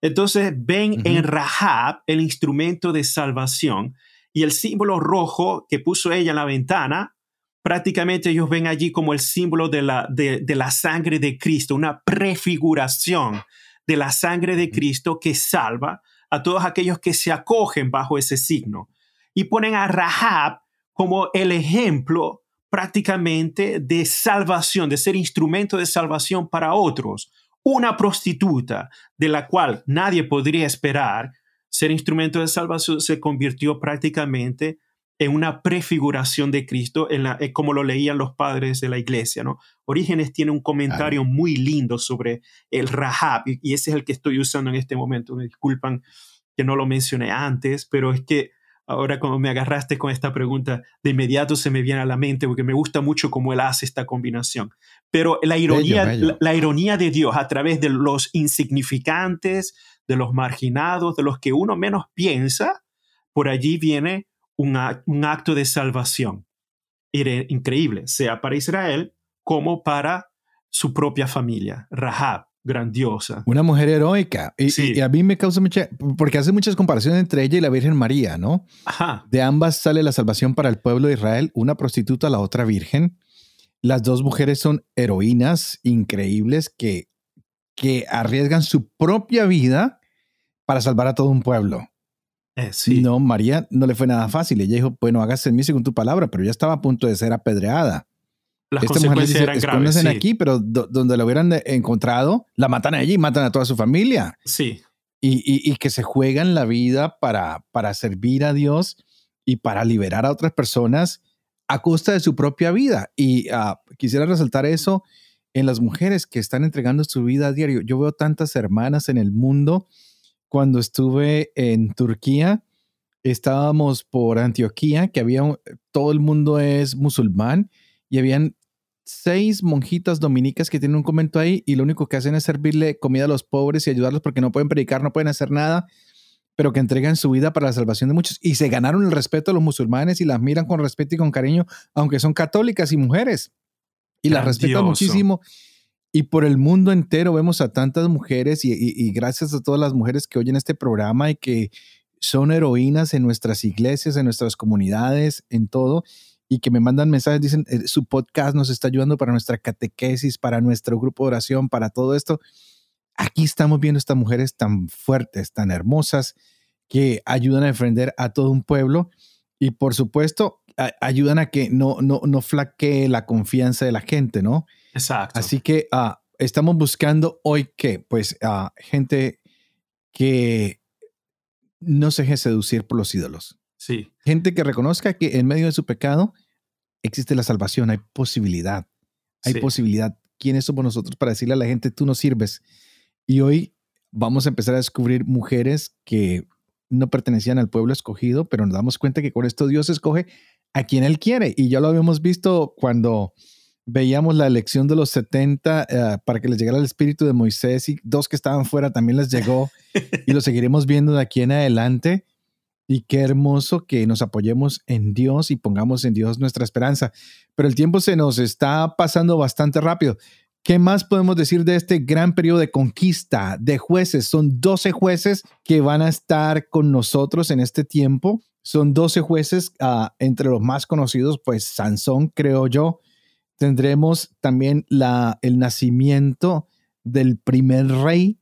Entonces ven en Rahab el instrumento de salvación y el símbolo rojo que puso ella en la ventana, prácticamente ellos ven allí como el símbolo de la, de, de la sangre de Cristo, una prefiguración de la sangre de Cristo que salva a todos aquellos que se acogen bajo ese signo. Y ponen a Rahab como el ejemplo prácticamente de salvación, de ser instrumento de salvación para otros. Una prostituta de la cual nadie podría esperar ser instrumento de salvación se convirtió prácticamente en una prefiguración de Cristo, en la, eh, como lo leían los padres de la iglesia. ¿no? Orígenes tiene un comentario muy lindo sobre el Rahab, y, ese es el que estoy usando en este momento. Me disculpan que no lo mencioné antes, pero es que ahora como me agarraste con esta pregunta, de inmediato se me viene a la mente porque me gusta mucho cómo él hace esta combinación. Pero la ironía, la ironía de Dios a través de los insignificantes, de los marginados, de los que uno menos piensa, por allí viene un, acto de salvación. increíble, sea para Israel como para su propia familia. Rahab, grandiosa. Una mujer heroica. Y, a mí me causa mucha, porque hace muchas comparaciones entre ella y la Virgen María, ¿no? Ajá. De ambas sale la salvación para el pueblo de Israel, una prostituta, la otra virgen. Las dos mujeres son heroínas increíbles que, que arriesgan su propia vida para salvar a todo un pueblo. Eh, sí. No, María no le fue nada fácil. Ella dijo, bueno, hágase en mí según tu palabra, pero ya estaba a punto de ser apedreada. Las Esta consecuencias eran graves. Sí. aquí, pero donde la hubieran encontrado, la matan allí y matan a toda su familia. Sí. Y, y, que se juegan la vida para, para servir a Dios y para liberar a otras personas a costa de su propia vida. Y ah, quisiera resaltar eso en las mujeres que están entregando su vida a diario. Yo veo tantas hermanas en el mundo cuando estuve en Turquía, estábamos por Antioquía, que había, todo el mundo es musulmán y habían seis monjitas dominicas que tienen un convento ahí y lo único que hacen es servirle comida a los pobres y ayudarlos porque no pueden predicar, no pueden hacer nada, pero que entregan su vida para la salvación de muchos y se ganaron el respeto de los musulmanes y las miran con respeto y con cariño, aunque son católicas y mujeres y las respetan muchísimo. Y por el mundo entero vemos a tantas mujeres y, gracias a todas las mujeres que oyen este programa y que son heroínas en nuestras iglesias, en nuestras comunidades, en todo, y que me mandan mensajes, dicen, eh, su podcast nos está ayudando para nuestra catequesis, para nuestro grupo de oración, para todo esto. Aquí estamos viendo estas mujeres tan fuertes, tan hermosas, que ayudan a defender a todo un pueblo y por supuesto ayudan a que no, no, no flaquee la confianza de la gente, ¿no? Exacto. Así que ah, estamos buscando hoy que, pues, uh, gente que no se deje seducir por los ídolos. Sí. Gente que reconozca que en medio de su pecado existe la salvación, hay posibilidad. Hay posibilidad. ¿Quiénes somos nosotros para decirle a la gente, tú no sirves? Y hoy vamos a empezar a descubrir mujeres que no pertenecían al pueblo escogido, pero nos damos cuenta que con esto Dios escoge a quien Él quiere. Y ya lo habíamos visto cuando veíamos la elección de los 70 eh, para que les llegara el espíritu de Moisés y dos que estaban fuera también les llegó y lo seguiremos viendo de aquí en adelante. Y qué hermoso que nos apoyemos en Dios y pongamos en Dios nuestra esperanza. Pero el tiempo se nos está pasando bastante rápido. ¿Qué más podemos decir de este gran periodo de conquista de jueces? Son 12 jueces que van a estar con nosotros en este tiempo. Son 12 jueces, uh, entre los más conocidos, pues Sansón, creo yo. Tendremos también la, el nacimiento del primer rey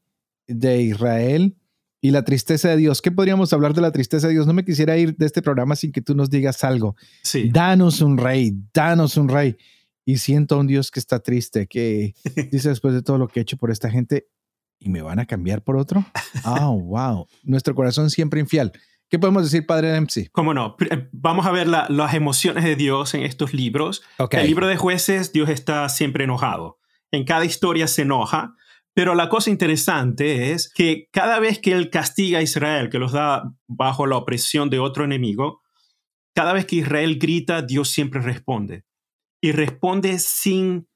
de Israel y la tristeza de Dios. ¿Qué podríamos hablar de la tristeza de Dios? No me quisiera ir de este programa sin que tú nos digas algo. Sí. Danos un rey, danos un rey y siento a un Dios que está triste, que dice después de todo lo que he hecho por esta gente, ¿y me van a cambiar por otro? Oh, wow. Nuestro corazón siempre infiel. ¿Qué podemos decir, Padre Dempsey? Cómo no. Eh, vamos a ver las emociones de Dios en estos libros. El libro de jueces, Dios está siempre enojado. En cada historia se enoja. Pero la cosa interesante es que cada vez que Él castiga a Israel, que los da bajo la opresión de otro enemigo, cada vez que Israel grita, Dios siempre responde y responde sin,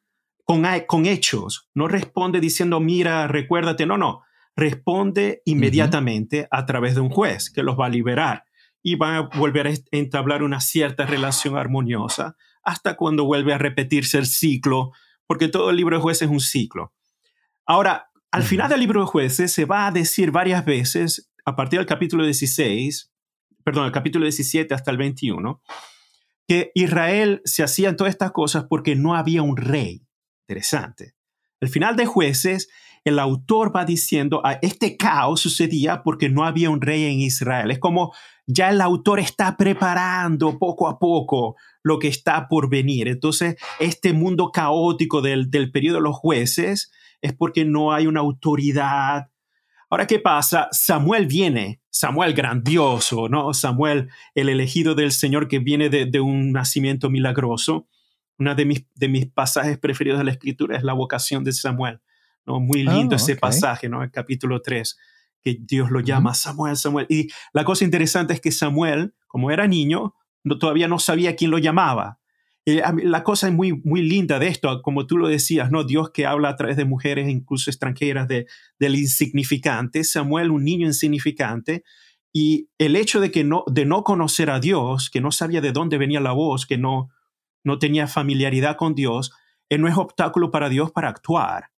con, con hechos. No responde diciendo, mira, recuérdate. No, no. Responde inmediatamente a través de un juez que los va a liberar y va a volver a entablar una cierta relación armoniosa hasta cuando vuelve a repetirse el ciclo, porque todo el libro de jueces es un ciclo. Ahora, al final del libro de jueces se va a decir varias veces, a partir del capítulo 16, perdón, el capítulo 17 hasta el 21, que Israel se hacían todas estas cosas porque no había un rey. Interesante. Al final de jueces, el autor va diciendo, a ah, este caos sucedía porque no había un rey en Israel. Es como ya el autor está preparando poco a poco lo que está por venir. Entonces, este mundo caótico del, del periodo de los jueces es porque no hay una autoridad Ahora, ¿qué pasa? Samuel viene, Samuel grandioso, ¿no? Samuel, el elegido del Señor que viene de, un nacimiento milagroso. Una de mis, de mis pasajes preferidos de la Escritura es la vocación de Samuel, ¿no? Muy lindo oh, ese pasaje, ¿no? El capítulo 3, que Dios lo llama Samuel, Samuel. Y la cosa interesante es que Samuel, como era niño, no, todavía no sabía quién lo llamaba. Eh, la cosa es muy, muy linda de esto, como tú lo decías, ¿no? Dios que habla a través de mujeres, incluso extranjeras, de, del insignificante, Samuel, un niño insignificante, y el hecho de, que no, de no conocer a Dios, que no sabía de dónde venía la voz, que no, no tenía familiaridad con Dios, eh, no es obstáculo para Dios para actuar.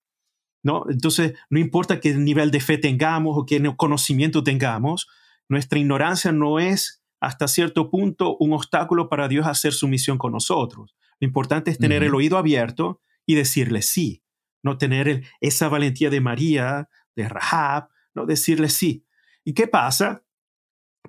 ¿no? Entonces, no importa qué nivel de fe tengamos o qué conocimiento tengamos, nuestra ignorancia no es hasta cierto punto un obstáculo para Dios hacer su misión con nosotros. Lo importante es tener el oído abierto y decirle sí, no tener esa valentía de María, de Rahab, no decirle sí. ¿Y qué pasa?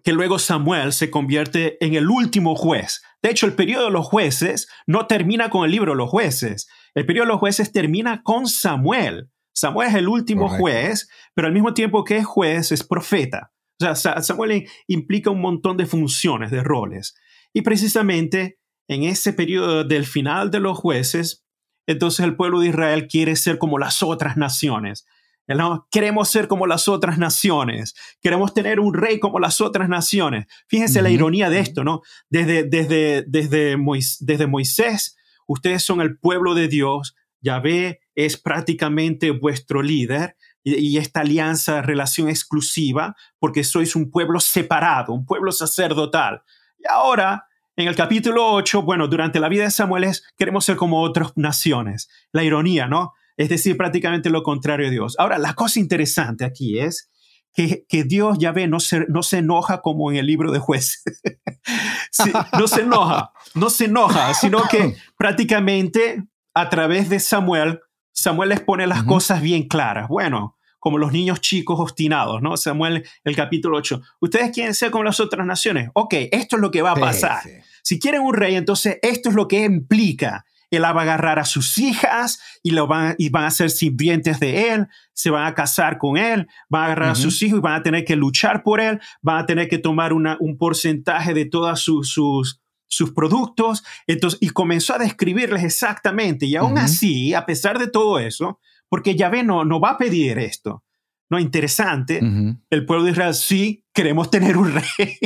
Que luego Samuel se convierte en el último juez. De hecho, el periodo de los jueces no termina con el libro de los jueces. El periodo de los jueces termina con Samuel. Samuel es el último juez, pero al mismo tiempo que es juez, es profeta. O sea, Samuel implica un montón de funciones, de roles. Y precisamente en ese periodo del final de los jueces, entonces el pueblo de Israel quiere ser como las otras naciones. ¿no? Queremos ser como las otras naciones, queremos tener un rey como las otras naciones. Fíjense la ironía de esto, ¿no? Desde, desde, desde, desde Moisés, ustedes son el pueblo de Dios, Yahvé es prácticamente vuestro líder, y, esta alianza, relación exclusiva, porque sois un pueblo separado, un pueblo sacerdotal. Y ahora, en el capítulo 8, bueno, durante la vida de Samuel es, queremos ser como otras naciones. La ironía, ¿no? Es decir, prácticamente lo contrario de Dios. Ahora, la cosa interesante aquí es que, que Dios, ya ve, no se, no se enoja como en el libro de jueces. no se enoja, no se enoja, sino que prácticamente a través de Samuel Samuel les pone las cosas bien claras. Bueno, como los niños chicos obstinados, ¿no? Samuel, el capítulo 8. Ustedes quieren ser como las otras naciones. Ok, esto es lo que va a pasar. Si quieren un rey, entonces esto es lo que implica. Él va a agarrar a sus hijas y, lo van, y van a ser sirvientes de él, se van a casar con él, van a agarrar a sus hijos y van a tener que luchar por él, van a tener que tomar una, un porcentaje de todas sus, sus, sus productos, entonces, y comenzó a describirles exactamente. Y aún así, a pesar de todo eso, porque Yahvé no, no va a pedir esto. No, interesante, el pueblo de Israel sí queremos tener un rey.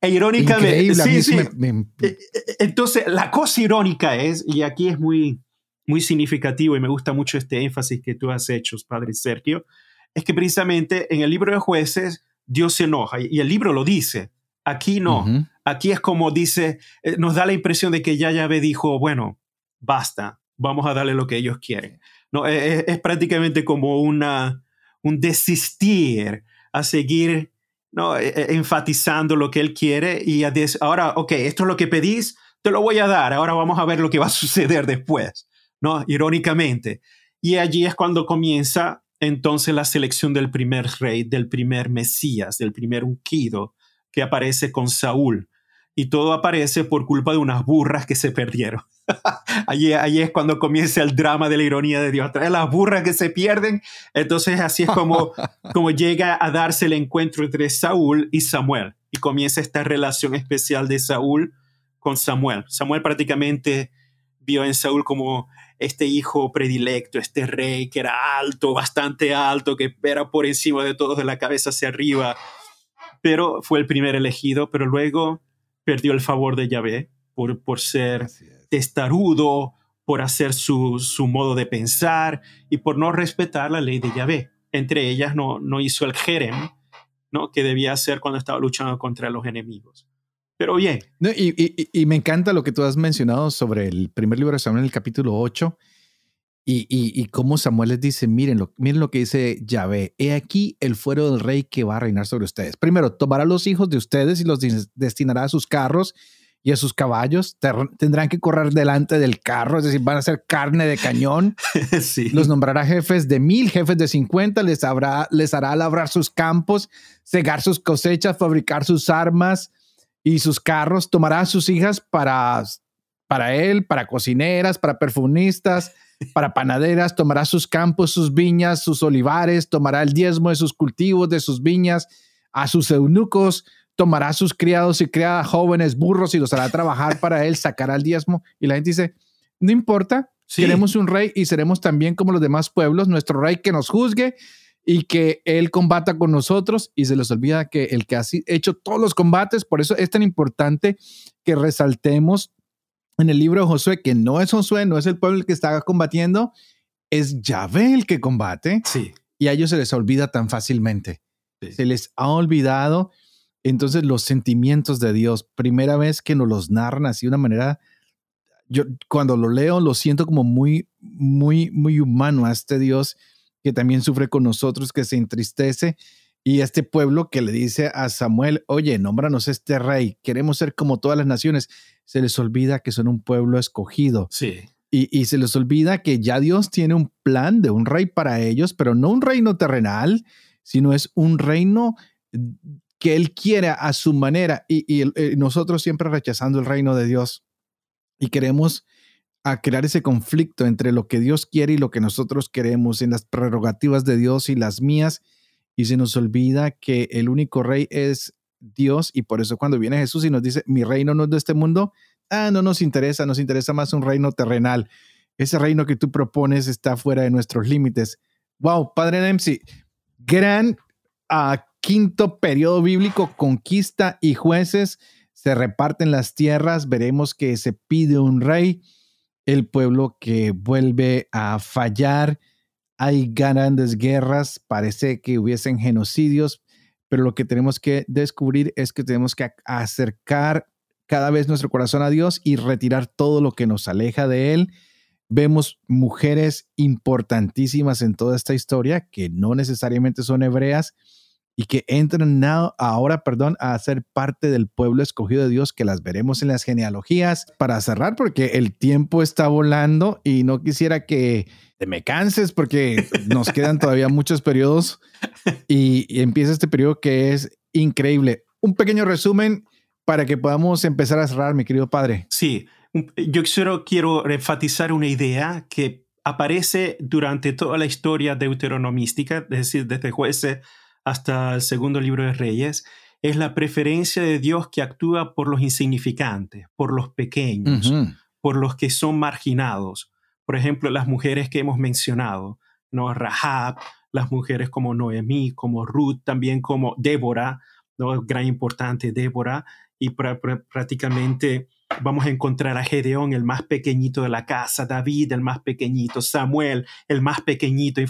e irónicamente, sí, sí. E, e, entonces, la cosa irónica es, y aquí es muy, muy significativo y me gusta mucho este énfasis que tú has hecho, Padre Sergio, es que precisamente en el libro de jueces Dios se enoja y el libro lo dice. Aquí no. Aquí es como dice, eh, nos da la impresión de que ya Yahvé dijo, bueno, basta, vamos a darle lo que ellos quieren. No, e, e, es, prácticamente como una, un desistir a seguir ¿no? E, enfatizando lo que él quiere y a ahora, ok, esto es lo que pedís, te lo voy a dar, ahora vamos a ver lo que va a suceder después, ¿no? Irónicamente. Y allí es cuando comienza entonces la selección del primer rey, del primer Mesías, del primer ungido, que aparece con Saúl. Y todo aparece por culpa de unas burras que se perdieron. allí, es cuando comienza el drama de la ironía de Dios. Trae las burras que se pierden. Entonces así es como, como llega a darse el encuentro entre Saúl y Samuel. Y comienza esta relación especial de Saúl con Samuel. Samuel prácticamente vio en Saúl como este hijo predilecto, este rey que era alto, bastante alto, que era por encima de todos de la cabeza hacia arriba, pero fue el primer elegido, pero luego perdió el favor de Yahvé por, por ser testarudo, por hacer su, su, modo de pensar y por no respetar la ley de Yahvé. Entre ellas no, no hizo el jerem, ¿no? que debía hacer cuando estaba luchando contra los enemigos. Pero bien. y, y, y, me encanta lo que tú has mencionado sobre el primer libro de Samuel, el capítulo 8, y, y, cómo Samuel les dice, miren lo, miren lo que dice Yahvé, he aquí el fuero del rey que va a reinar sobre ustedes. Primero, tomará los hijos de ustedes y los destinará a sus carros y a sus caballos. Tendrán que correr delante del carro, es decir, van a ser carne de cañón. sí. Los nombrará jefes de mil, jefes de cincuenta, les, habrá, les hará labrar sus campos, cegar sus cosechas, fabricar sus armas y sus carros. Tomará a sus hijas para, para él, para cocineras, para perfumistas para panaderas, tomará sus campos, sus viñas, sus olivares, tomará el diezmo de sus cultivos, de sus viñas, a sus eunucos, tomará sus criados y criadas jóvenes, burros y los hará trabajar para él, sacará el diezmo. Y la gente dice, no importa, queremos un rey y seremos también como los demás pueblos, nuestro rey que nos juzgue y que él combata con nosotros y se les olvida que el que ha hecho todos los combates, por eso es tan importante que resaltemos en el libro de Josué, que no es Josué, no es el pueblo el que está combatiendo, es Yahvé el que combate. Sí. Y a ellos se les olvida tan fácilmente. Se les ha olvidado entonces los sentimientos de Dios. Primera vez que nos los narran así de una manera, yo cuando lo leo lo siento como muy, muy, muy humano a este Dios que también sufre con nosotros, que se entristece. Y este pueblo que le dice a Samuel, oye, nómbranos este rey, queremos ser como todas las naciones se les olvida que son un pueblo escogido. Sí. Y, se les olvida que ya Dios tiene un plan de un rey para ellos, pero no un reino terrenal, sino es un reino que Él quiere a su manera. Y, eh, nosotros siempre rechazando el reino de Dios y queremos a crear ese conflicto entre lo que Dios quiere y lo que nosotros queremos, en las prerrogativas de Dios y las mías, y se nos olvida que el único rey es Dios y por eso cuando viene Jesús y nos dice, mi reino no es de este mundo, ah, no nos interesa, nos interesa más un reino terrenal. Ese reino que tú propones está fuera de nuestros límites. Wow, Padre Dempsey, gran ah, quinto periodo bíblico, conquista y jueces, se reparten las tierras, veremos que se pide un rey, el pueblo que vuelve a fallar, hay grandes guerras, parece que hubiesen genocidios, pero lo que tenemos que descubrir es que tenemos que acercar cada vez nuestro corazón a Dios y retirar todo lo que nos aleja de Él vemos mujeres importantísimas en toda esta historia que no necesariamente son hebreas y que entran ahora, perdón, a ser parte del pueblo escogido de Dios, que las veremos en las genealogías. Para cerrar, porque el tiempo está volando y no quisiera que te me canses porque nos quedan todavía muchos periodos y, y empieza este periodo que es increíble. Un pequeño resumen para que podamos empezar a cerrar, mi querido padre. Sí, yo solo quiero enfatizar una idea que aparece durante toda la historia deuteronomística, es decir, desde jueces hasta el segundo libro de Reyes, es la preferencia de Dios que actúa por los insignificantes, por los pequeños, por los que son marginados. Por ejemplo, las mujeres que hemos mencionado, ¿no? Rahab, las mujeres como Noemí, como Ruth, también como Débora, ¿no? gran importante Débora, y prácticamente vamos a encontrar a Gedeón, el más pequeñito de la casa, David, el más pequeñito, Samuel, el más pequeñito. Y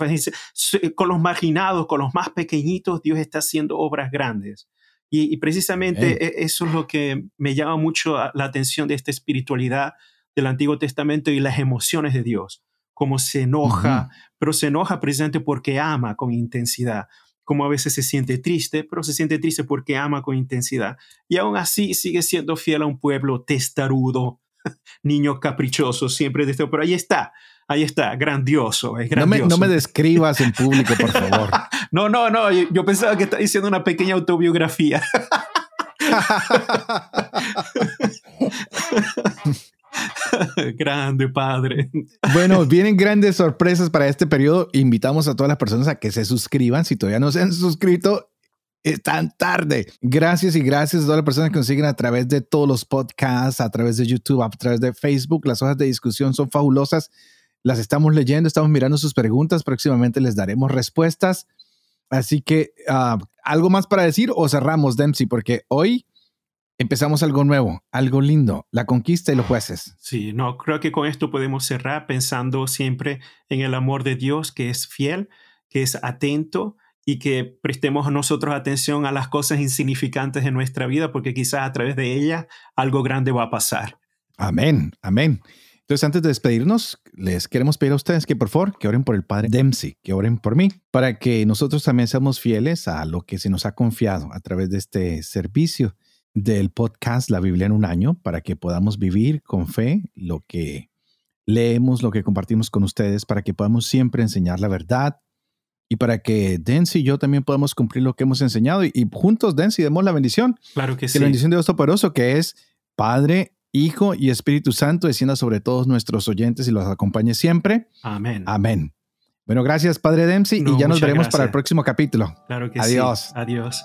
con los marginados, con los más pequeñitos, Dios está haciendo obras grandes. Y, precisamente e, eso es lo que me llama mucho la atención de esta espiritualidad del Antiguo Testamento y las emociones de Dios, como se enoja, pero se enoja precisamente porque ama con intensidad como a veces se siente triste, pero se siente triste porque ama con intensidad. Y aún así sigue siendo fiel a un pueblo testarudo, niño caprichoso, siempre de esto. Pero ahí está, ahí está, grandioso, es grandioso. No me, describas en público, por favor. no, no, no, yo, pensaba que estaba diciendo una pequeña autobiografía. Grande padre. Bueno, vienen grandes sorpresas para este periodo. Invitamos a todas las personas a que se suscriban. Si todavía no se han suscrito, es tan tarde. Gracias y gracias a todas las personas que nos siguen a través de todos los podcasts, a través de YouTube, a través de Facebook. Las hojas de discusión son fabulosas. Las estamos leyendo, estamos mirando sus preguntas. Próximamente les daremos respuestas. Así que, ah, ¿algo más para decir o cerramos, Dempsey? Porque hoy empezamos algo nuevo, algo lindo, la conquista y los jueces. Sí, no, creo que con esto podemos cerrar pensando siempre en el amor de Dios que es fiel, que es atento y que prestemos nosotros atención a las cosas insignificantes de nuestra vida porque quizás a través de ellas algo grande va a pasar. Amén, amén. Entonces, antes de despedirnos, les queremos pedir a ustedes que por favor, que oren por el Padre Dempsey, que oren por mí, para que nosotros también seamos fieles a lo que se nos ha confiado a través de este servicio del podcast La Biblia en un año para que podamos vivir con fe lo que leemos, lo que compartimos con ustedes, para que podamos siempre enseñar la verdad y para que Densi y yo también podamos cumplir lo que hemos enseñado y, juntos, Densi, demos la bendición. Claro que, sí. la bendición de Dios Todopoderoso, que es Padre, Hijo y Espíritu Santo, descienda sobre todos nuestros oyentes y los acompañe siempre. Amén. Amén. Bueno, gracias, Padre Dempsey, y ya nos veremos para el próximo capítulo. Claro que Adiós. sí. Adiós.